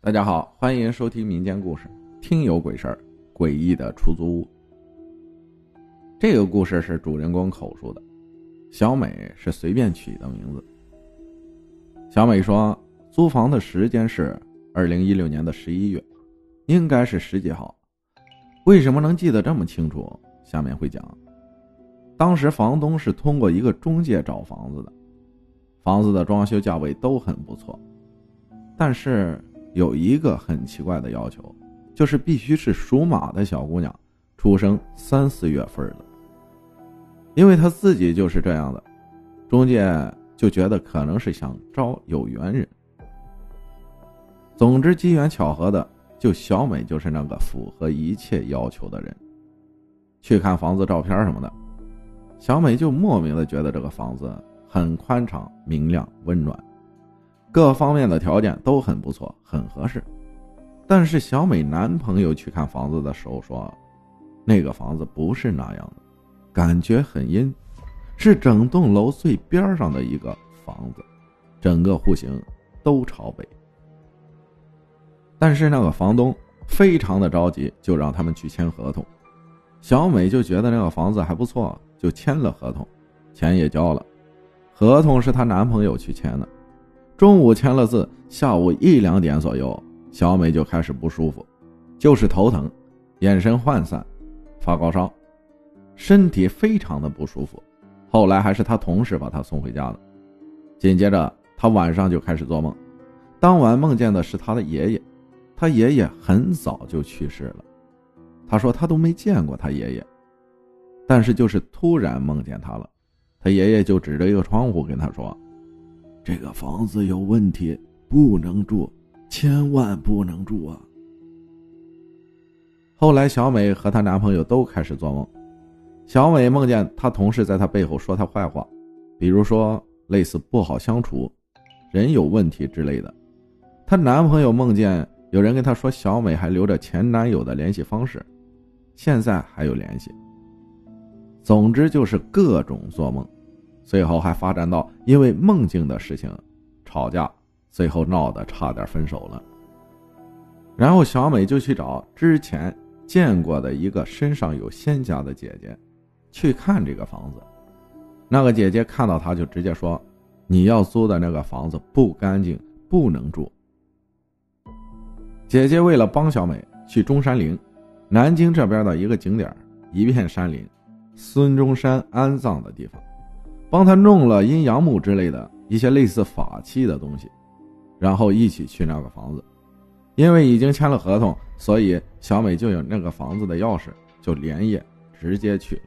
大家好，欢迎收听民间故事《听有鬼事儿》，诡异的出租屋。这个故事是主人公口述的，小美是随便取的名字。小美说，租房的时间是二零一六年的十一月，应该是十几号。为什么能记得这么清楚？下面会讲。当时房东是通过一个中介找房子的，房子的装修价位都很不错，但是。有一个很奇怪的要求，就是必须是属马的小姑娘，出生三四月份的。因为他自己就是这样的，中介就觉得可能是想招有缘人。总之，机缘巧合的，就小美就是那个符合一切要求的人。去看房子照片什么的，小美就莫名的觉得这个房子很宽敞、明亮、温暖。各方面的条件都很不错，很合适。但是小美男朋友去看房子的时候说，那个房子不是那样的，感觉很阴，是整栋楼最边上的一个房子，整个户型都朝北。但是那个房东非常的着急，就让他们去签合同。小美就觉得那个房子还不错，就签了合同，钱也交了。合同是她男朋友去签的。中午签了字，下午一两点左右，小美就开始不舒服，就是头疼，眼神涣散，发高烧，身体非常的不舒服。后来还是她同事把她送回家的。紧接着，她晚上就开始做梦，当晚梦见的是她的爷爷，她爷爷很早就去世了。她说她都没见过她爷爷，但是就是突然梦见他了，她爷爷就指着一个窗户跟她说。这个房子有问题，不能住，千万不能住啊！后来，小美和她男朋友都开始做梦。小美梦见她同事在她背后说她坏话，比如说类似不好相处、人有问题之类的。她男朋友梦见有人跟她说，小美还留着前男友的联系方式，现在还有联系。总之就是各种做梦。最后还发展到因为梦境的事情吵架，最后闹得差点分手了。然后小美就去找之前见过的一个身上有仙家的姐姐，去看这个房子。那个姐姐看到她就直接说：“你要租的那个房子不干净，不能住。”姐姐为了帮小美去中山陵，南京这边的一个景点，一片山林，孙中山安葬的地方。帮他弄了阴阳木之类的一些类似法器的东西，然后一起去那个房子。因为已经签了合同，所以小美就有那个房子的钥匙，就连夜直接去了。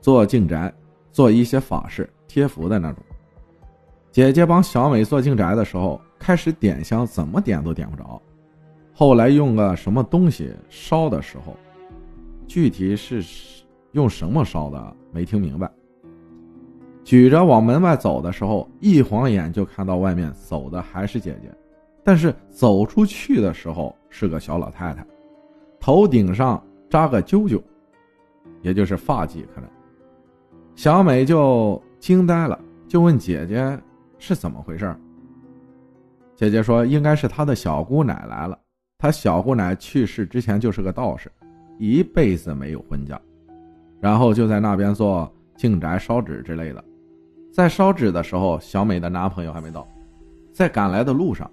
做净宅，做一些法事、贴符的那种。姐姐帮小美做净宅的时候，开始点香，怎么点都点不着。后来用个什么东西烧的时候，具体是用什么烧的，没听明白。举着往门外走的时候，一晃眼就看到外面走的还是姐姐，但是走出去的时候是个小老太太，头顶上扎个揪揪，也就是发髻，可能。小美就惊呆了，就问姐姐是怎么回事姐姐说应该是她的小姑奶来了，她小姑奶去世之前就是个道士，一辈子没有婚嫁，然后就在那边做净宅烧纸之类的。在烧纸的时候，小美的男朋友还没到，在赶来的路上，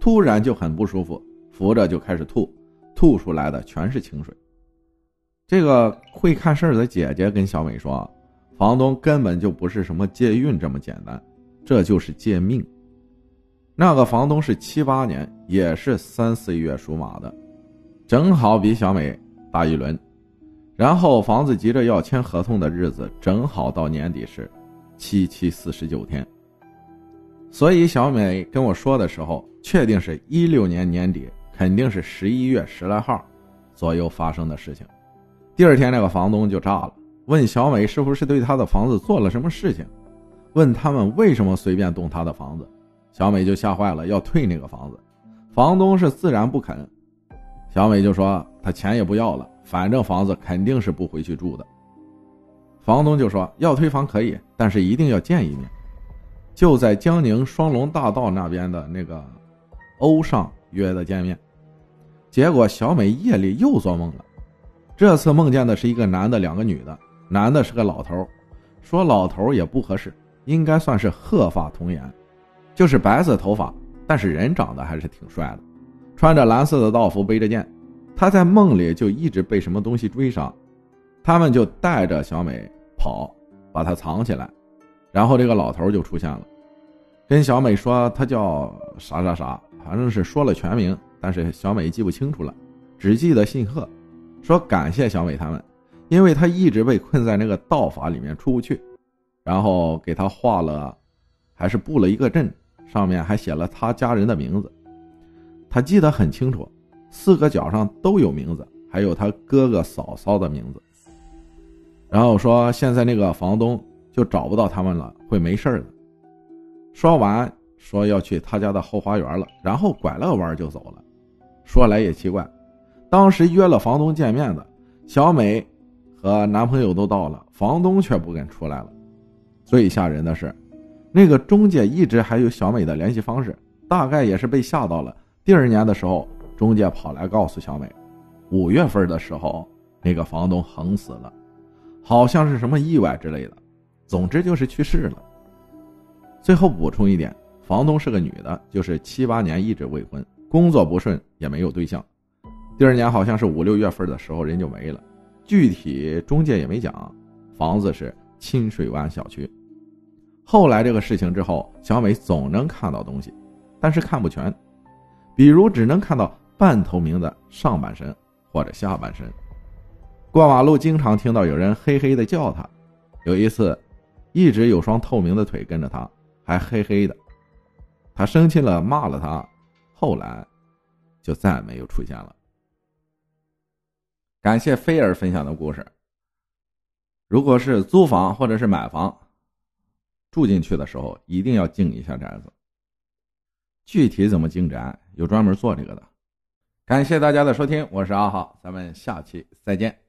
突然就很不舒服，扶着就开始吐，吐出来的全是清水。这个会看事儿的姐姐跟小美说，房东根本就不是什么借运这么简单，这就是借命。那个房东是七八年，也是三四月属马的，正好比小美大一轮，然后房子急着要签合同的日子，正好到年底时。七七四十九天，所以小美跟我说的时候，确定是一六年年底，肯定是十一月十来号左右发生的事情。第二天，那个房东就炸了，问小美是不是对他的房子做了什么事情，问他们为什么随便动他的房子。小美就吓坏了，要退那个房子。房东是自然不肯，小美就说他钱也不要了，反正房子肯定是不回去住的。房东就说要退房可以，但是一定要见一面，就在江宁双龙大道那边的那个欧尚约的见面。结果小美夜里又做梦了，这次梦见的是一个男的，两个女的。男的是个老头，说老头也不合适，应该算是鹤发童颜，就是白色头发，但是人长得还是挺帅的，穿着蓝色的道服，背着剑。他在梦里就一直被什么东西追杀，他们就带着小美跑，把它藏起来，然后这个老头就出现了，跟小美说他叫啥啥啥，反正是说了全名。但是小美记不清楚了，只记得姓贺，说感谢小美他们，因为他一直被困在那个道法里面出不去，然后给他画了，还是布了一个阵，上面还写了他家人的名字，他记得很清楚，四个角上都有名字，还有他哥哥嫂嫂的名字。然后说现在那个房东就找不到他们了，会没事的。说完说要去他家的后花园了，然后拐了个弯就走了。说来也奇怪，当时约了房东见面的小美和男朋友都到了，房东却不肯出来了。最吓人的是，那个中介一直还有小美的联系方式，大概也是被吓到了。第二年的时候，中介跑来告诉小美，五月份的时候那个房东横死了，好像是什么意外之类的，总之就是去世了。最后补充一点，房东是个女的，就是七八年一直未婚。工作不顺，也没有对象。第二年好像是五六月份的时候，人就没了。具体中介也没讲。房子是清水湾小区。后来这个事情之后，小美总能看到东西，但是看不全，比如只能看到半透明的上半身或者下半身。过马路经常听到有人嘿嘿的叫他。有一次，一直有双透明的腿跟着他，还嘿嘿的。他生气了，骂了他。后来，就再没有出现了。感谢菲儿分享的故事。如果是租房或者是买房，住进去的时候一定要静一下宅子。具体怎么静宅，有专门做这个的。感谢大家的收听，我是阿浩，咱们下期再见。